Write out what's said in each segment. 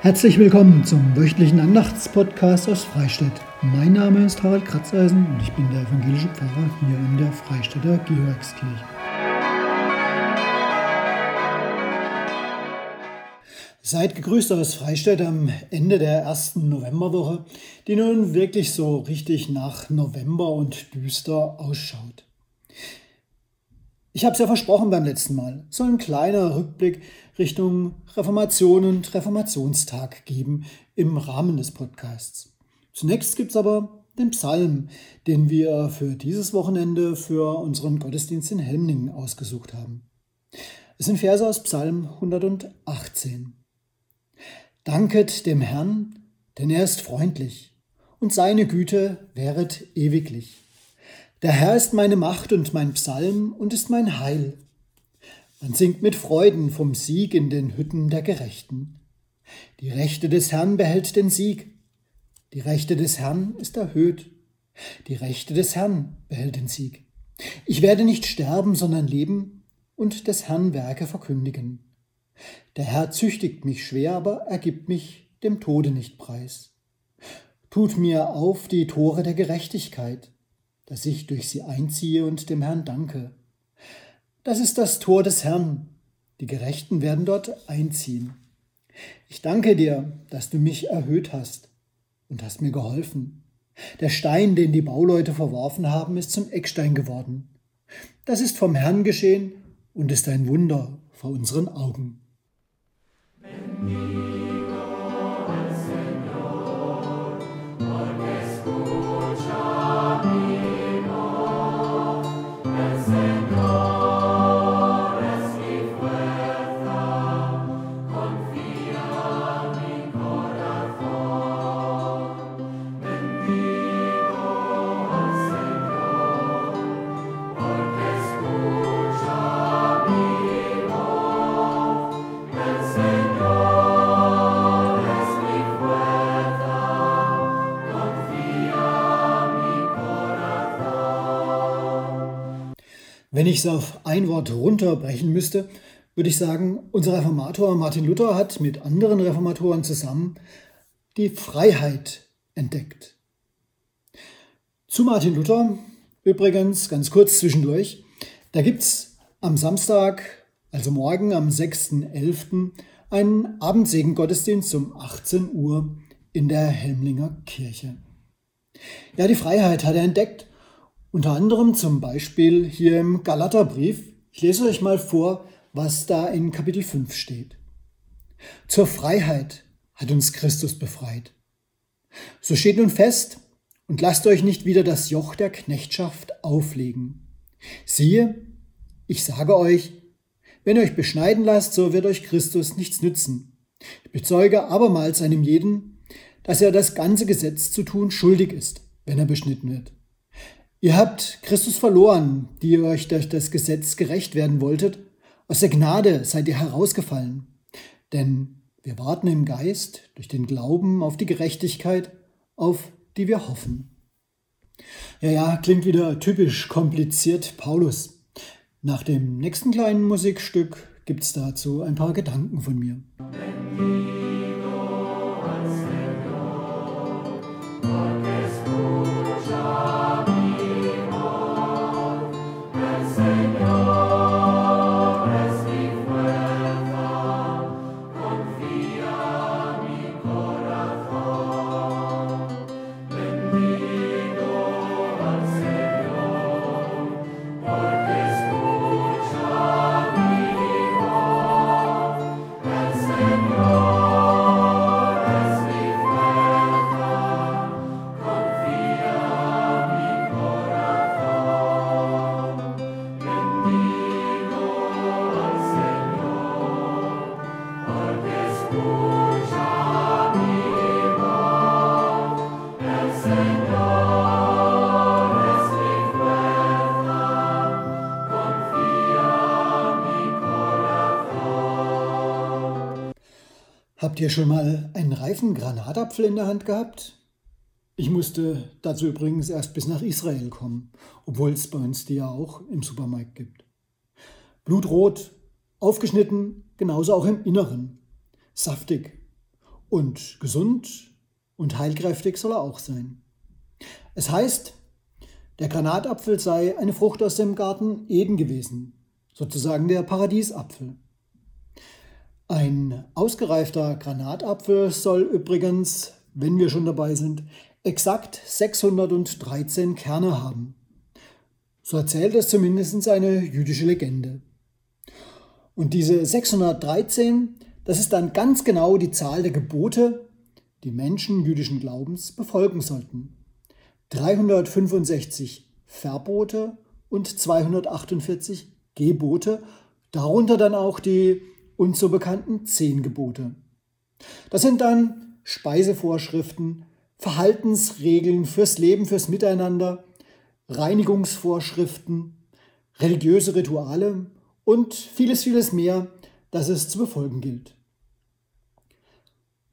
Herzlich willkommen zum wöchentlichen Andachtspodcast aus Freistadt. Mein Name ist Harald Kratzeisen und ich bin der evangelische Pfarrer hier in der Freistädter Georgskirche. Seid gegrüßt aus Freistadt am Ende der ersten Novemberwoche, die nun wirklich so richtig nach November und düster ausschaut. Ich habe es ja versprochen beim letzten Mal. So ein kleiner Rückblick Richtung Reformation und Reformationstag geben im Rahmen des Podcasts. Zunächst gibt es aber den Psalm, den wir für dieses Wochenende für unseren Gottesdienst in Helmningen ausgesucht haben. Es sind Verse aus Psalm 118. Danket dem Herrn, denn er ist freundlich, und seine Güte wäret ewiglich. Der Herr ist meine Macht und mein Psalm und ist mein Heil. Man singt mit Freuden vom Sieg in den Hütten der Gerechten. Die Rechte des Herrn behält den Sieg. Die Rechte des Herrn ist erhöht. Die Rechte des Herrn behält den Sieg. Ich werde nicht sterben, sondern leben und des Herrn Werke verkündigen. Der Herr züchtigt mich schwer, aber er gibt mich dem Tode nicht preis. Tut mir auf die Tore der Gerechtigkeit, dass ich durch sie einziehe und dem Herrn danke. Das ist das Tor des Herrn. Die Gerechten werden dort einziehen. Ich danke dir, dass du mich erhöht hast und hast mir geholfen. Der Stein, den die Bauleute verworfen haben, ist zum Eckstein geworden. Das ist vom Herrn geschehen und ist ein Wunder vor unseren Augen. Wenn ich es auf ein Wort runterbrechen müsste, würde ich sagen, unser Reformator Martin Luther hat mit anderen Reformatoren zusammen die Freiheit entdeckt. Zu Martin Luther übrigens ganz kurz zwischendurch, da gibt es am Samstag, also morgen am 6.11., einen Abendsegengottesdienst um 18 Uhr in der Helmlinger Kirche. Ja, die Freiheit hat er entdeckt unter anderem zum Beispiel hier im Galaterbrief. Ich lese euch mal vor, was da in Kapitel 5 steht. Zur Freiheit hat uns Christus befreit. So steht nun fest und lasst euch nicht wieder das Joch der Knechtschaft auflegen. Siehe, ich sage euch, wenn ihr euch beschneiden lasst, so wird euch Christus nichts nützen. Ich bezeuge abermals einem jeden, dass er das ganze Gesetz zu tun schuldig ist, wenn er beschnitten wird. Ihr habt Christus verloren, die ihr euch durch das Gesetz gerecht werden wolltet. Aus der Gnade seid ihr herausgefallen. Denn wir warten im Geist durch den Glauben auf die Gerechtigkeit, auf die wir hoffen. Ja, ja, klingt wieder typisch kompliziert Paulus. Nach dem nächsten kleinen Musikstück gibt's dazu ein paar Gedanken von mir. Habt ihr schon mal einen reifen Granatapfel in der Hand gehabt? Ich musste dazu übrigens erst bis nach Israel kommen, obwohl es bei uns die ja auch im Supermarkt gibt. Blutrot, aufgeschnitten, genauso auch im Inneren. Saftig. Und gesund und heilkräftig soll er auch sein. Es heißt, der Granatapfel sei eine Frucht aus dem Garten Eden gewesen, sozusagen der Paradiesapfel. Ein ausgereifter Granatapfel soll übrigens, wenn wir schon dabei sind, exakt 613 Kerne haben. So erzählt es zumindest eine jüdische Legende. Und diese 613, das ist dann ganz genau die Zahl der Gebote, die Menschen jüdischen Glaubens befolgen sollten. 365 Verbote und 248 Gebote, darunter dann auch die uns so bekannten zehn Gebote. Das sind dann Speisevorschriften, Verhaltensregeln fürs Leben, fürs Miteinander, Reinigungsvorschriften, religiöse Rituale und vieles, vieles mehr, das es zu befolgen gilt.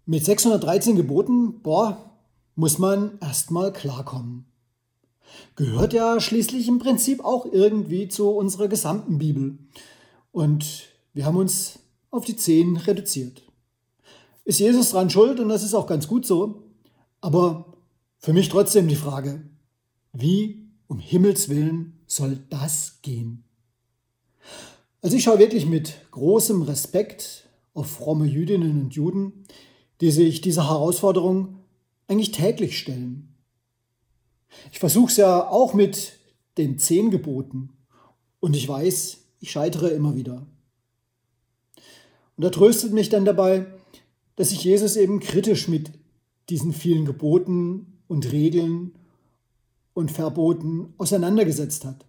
Mit 613 Geboten, boah, muss man erstmal klarkommen. Gehört ja schließlich im Prinzip auch irgendwie zu unserer gesamten Bibel. Und wir haben uns auf die zehn reduziert. Ist Jesus dran schuld und das ist auch ganz gut so. Aber für mich trotzdem die Frage, wie um Himmels willen soll das gehen? Also ich schaue wirklich mit großem Respekt auf fromme Jüdinnen und Juden, die sich dieser Herausforderung eigentlich täglich stellen. Ich versuche es ja auch mit den zehn Geboten und ich weiß, ich scheitere immer wieder. Und er tröstet mich dann dabei, dass sich Jesus eben kritisch mit diesen vielen Geboten und Regeln und Verboten auseinandergesetzt hat.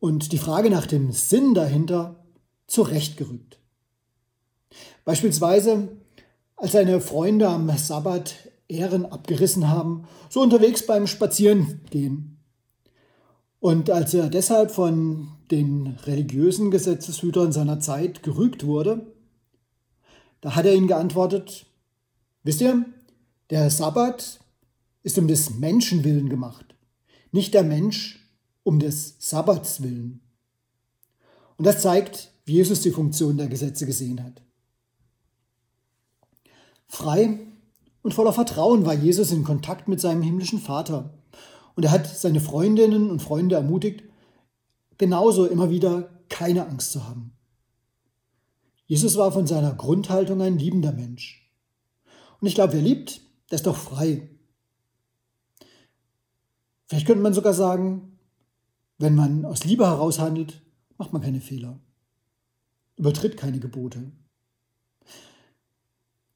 Und die Frage nach dem Sinn dahinter zurechtgerückt. Beispielsweise, als seine Freunde am Sabbat Ehren abgerissen haben, so unterwegs beim Spazierengehen. Und als er deshalb von den religiösen Gesetzeshütern seiner Zeit gerügt wurde, da hat er ihnen geantwortet, wisst ihr, der Sabbat ist um des Menschen willen gemacht, nicht der Mensch um des Sabbats willen. Und das zeigt, wie Jesus die Funktion der Gesetze gesehen hat. Frei und voller Vertrauen war Jesus in Kontakt mit seinem himmlischen Vater. Und er hat seine Freundinnen und Freunde ermutigt, genauso immer wieder keine Angst zu haben. Jesus war von seiner Grundhaltung ein liebender Mensch. Und ich glaube, wer liebt, der ist doch frei. Vielleicht könnte man sogar sagen, wenn man aus Liebe heraus handelt, macht man keine Fehler, übertritt keine Gebote.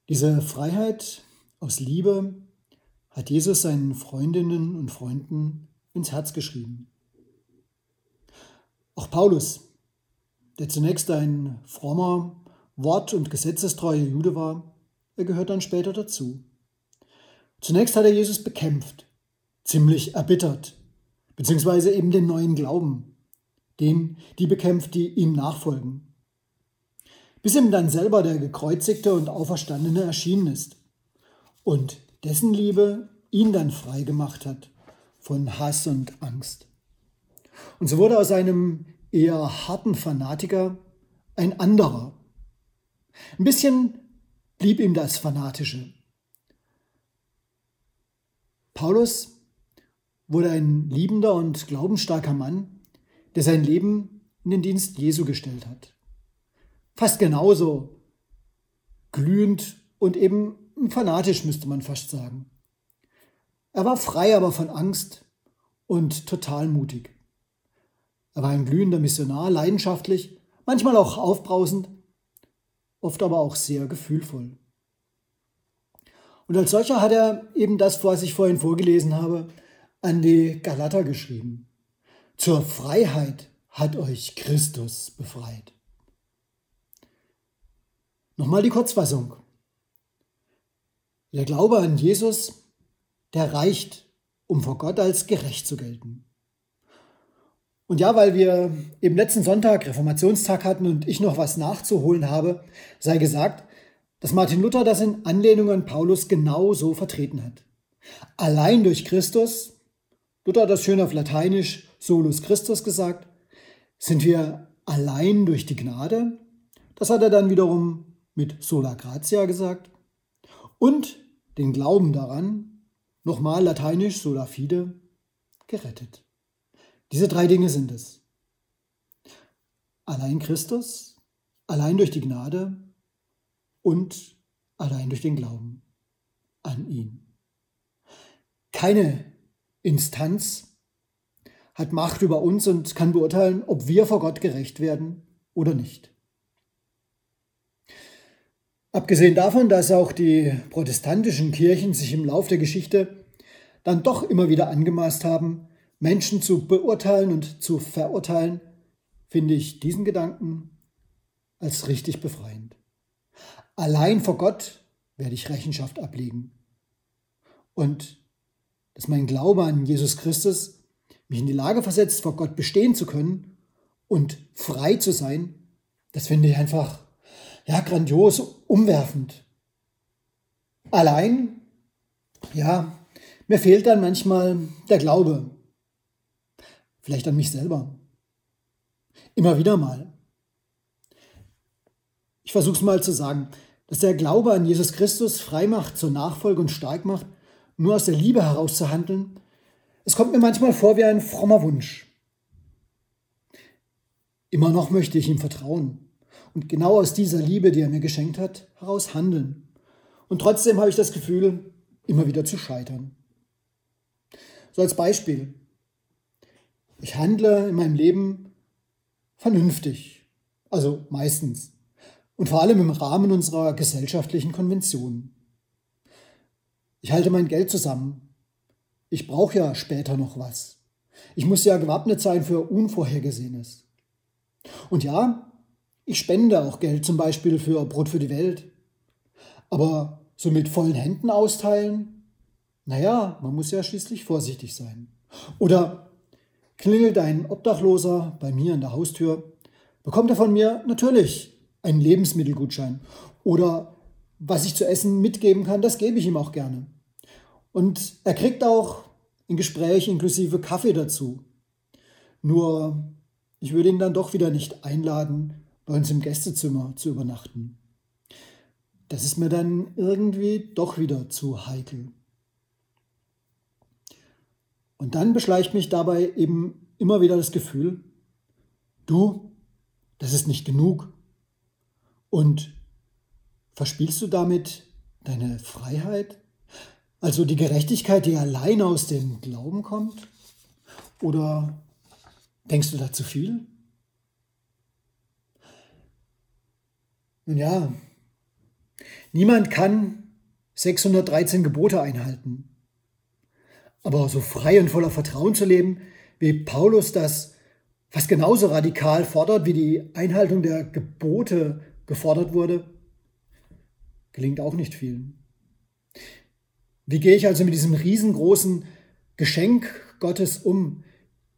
Diese Freiheit aus Liebe hat Jesus seinen Freundinnen und Freunden ins Herz geschrieben. Auch Paulus, der zunächst ein frommer, wort- und gesetzestreuer Jude war, er gehört dann später dazu. Zunächst hat er Jesus bekämpft, ziemlich erbittert, beziehungsweise eben den neuen Glauben, den, die bekämpft, die ihm nachfolgen. Bis ihm dann selber der gekreuzigte und auferstandene erschienen ist und dessen Liebe ihn dann frei gemacht hat von Hass und Angst. Und so wurde aus einem eher harten Fanatiker ein anderer. Ein bisschen blieb ihm das Fanatische. Paulus wurde ein liebender und glaubensstarker Mann, der sein Leben in den Dienst Jesu gestellt hat. Fast genauso glühend und eben fanatisch, müsste man fast sagen. Er war frei aber von Angst und total mutig. Er war ein glühender Missionar, leidenschaftlich, manchmal auch aufbrausend, oft aber auch sehr gefühlvoll. Und als solcher hat er eben das, was ich vorhin vorgelesen habe, an die Galater geschrieben. Zur Freiheit hat euch Christus befreit. Nochmal die Kurzfassung. Der Glaube an Jesus, der reicht, um vor Gott als gerecht zu gelten. Und ja, weil wir eben letzten Sonntag Reformationstag hatten und ich noch was nachzuholen habe, sei gesagt, dass Martin Luther das in Anlehnung an Paulus genau so vertreten hat. Allein durch Christus, Luther hat das schön auf Lateinisch solus Christus gesagt, sind wir allein durch die Gnade. Das hat er dann wiederum mit sola gratia gesagt. und den Glauben daran, nochmal lateinisch sola fide, gerettet. Diese drei Dinge sind es. Allein Christus, allein durch die Gnade und allein durch den Glauben an ihn. Keine Instanz hat Macht über uns und kann beurteilen, ob wir vor Gott gerecht werden oder nicht. Abgesehen davon, dass auch die protestantischen Kirchen sich im Lauf der Geschichte dann doch immer wieder angemaßt haben, Menschen zu beurteilen und zu verurteilen, finde ich diesen Gedanken als richtig befreiend. Allein vor Gott werde ich Rechenschaft ablegen. Und dass mein Glaube an Jesus Christus mich in die Lage versetzt, vor Gott bestehen zu können und frei zu sein, das finde ich einfach, ja, grandios, umwerfend. Allein, ja, mir fehlt dann manchmal der Glaube. Vielleicht an mich selber. Immer wieder mal. Ich versuche es mal zu sagen, dass der Glaube an Jesus Christus frei macht zur Nachfolge und stark macht, nur aus der Liebe heraus zu handeln, es kommt mir manchmal vor wie ein frommer Wunsch. Immer noch möchte ich ihm vertrauen und genau aus dieser Liebe, die er mir geschenkt hat, heraus handeln. Und trotzdem habe ich das Gefühl, immer wieder zu scheitern. So als Beispiel. Ich handle in meinem Leben vernünftig, also meistens, und vor allem im Rahmen unserer gesellschaftlichen Konventionen. Ich halte mein Geld zusammen. Ich brauche ja später noch was. Ich muss ja gewappnet sein für Unvorhergesehenes. Und ja, ich spende auch Geld zum Beispiel für Brot für die Welt. Aber so mit vollen Händen austeilen? Naja, man muss ja schließlich vorsichtig sein. Oder klingelt ein Obdachloser bei mir an der Haustür, bekommt er von mir natürlich einen Lebensmittelgutschein. Oder was ich zu essen mitgeben kann, das gebe ich ihm auch gerne. Und er kriegt auch ein Gespräch inklusive Kaffee dazu. Nur, ich würde ihn dann doch wieder nicht einladen, bei uns im Gästezimmer zu übernachten. Das ist mir dann irgendwie doch wieder zu heikel. Und dann beschleicht mich dabei eben immer wieder das Gefühl, du, das ist nicht genug. Und verspielst du damit deine Freiheit? Also die Gerechtigkeit, die allein aus dem Glauben kommt? Oder denkst du da zu viel? Nun ja, niemand kann 613 Gebote einhalten. Aber so frei und voller Vertrauen zu leben, wie Paulus das fast genauso radikal fordert, wie die Einhaltung der Gebote gefordert wurde, gelingt auch nicht vielen. Wie gehe ich also mit diesem riesengroßen Geschenk Gottes um,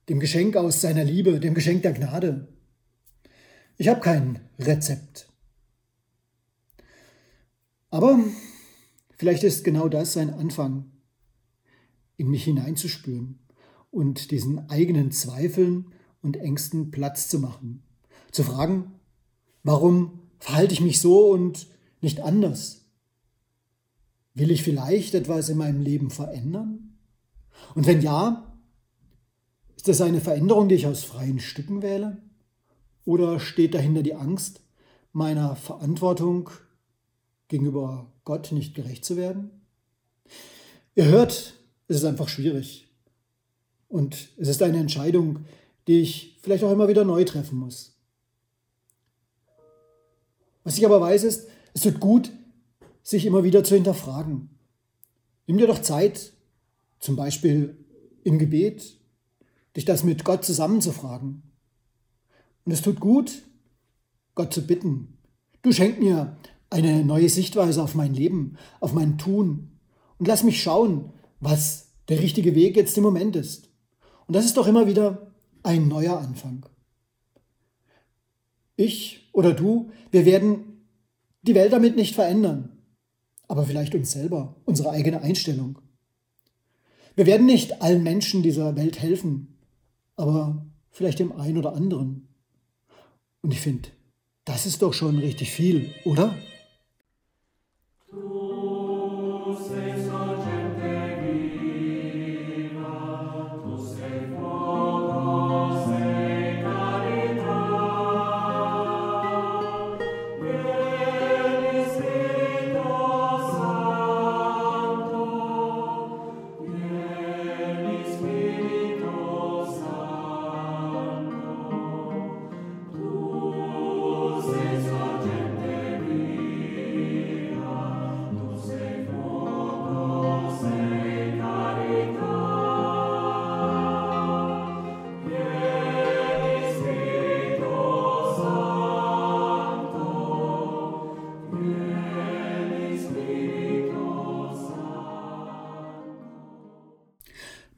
dem Geschenk aus seiner Liebe, dem Geschenk der Gnade? Ich habe kein Rezept. Aber vielleicht ist genau das ein Anfang, in mich hineinzuspüren und diesen eigenen Zweifeln und Ängsten Platz zu machen. Zu fragen, warum verhalte ich mich so und nicht anders? Will ich vielleicht etwas in meinem Leben verändern? Und wenn ja, ist das eine Veränderung, die ich aus freien Stücken wähle? Oder steht dahinter die Angst, meiner Verantwortung gegenüber Gott nicht gerecht zu werden? Ihr hört, es ist einfach schwierig. Und es ist eine Entscheidung, die ich vielleicht auch immer wieder neu treffen muss. Was ich aber weiß ist, es tut gut, sich immer wieder zu hinterfragen. Nimm dir doch Zeit, zum Beispiel im Gebet, dich das mit Gott zusammenzufragen. Und es tut gut, Gott zu bitten. Du schenk mir eine neue Sichtweise auf mein Leben, auf mein Tun und lass mich schauen, was der richtige Weg jetzt im Moment ist. Und das ist doch immer wieder ein neuer Anfang. Ich oder du, wir werden die Welt damit nicht verändern aber vielleicht uns selber, unsere eigene Einstellung. Wir werden nicht allen Menschen dieser Welt helfen, aber vielleicht dem einen oder anderen. Und ich finde, das ist doch schon richtig viel, oder?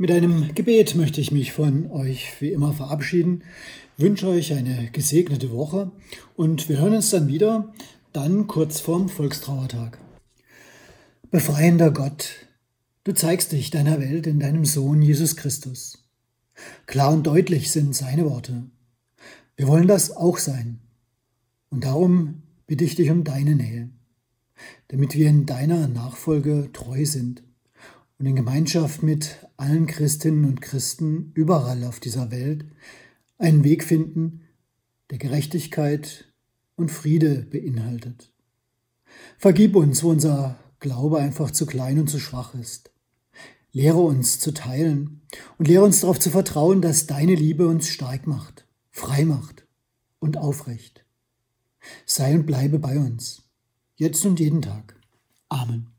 Mit einem Gebet möchte ich mich von euch wie immer verabschieden, wünsche euch eine gesegnete Woche und wir hören uns dann wieder, dann kurz vorm Volkstrauertag. Befreiender Gott, du zeigst dich deiner Welt in deinem Sohn Jesus Christus. Klar und deutlich sind seine Worte. Wir wollen das auch sein. Und darum bitte ich dich um deine Nähe, damit wir in deiner Nachfolge treu sind und in Gemeinschaft mit allen Christinnen und Christen überall auf dieser Welt einen Weg finden, der Gerechtigkeit und Friede beinhaltet. Vergib uns, wo unser Glaube einfach zu klein und zu schwach ist. Lehre uns zu teilen und lehre uns darauf zu vertrauen, dass deine Liebe uns stark macht, frei macht und aufrecht. Sei und bleibe bei uns, jetzt und jeden Tag. Amen.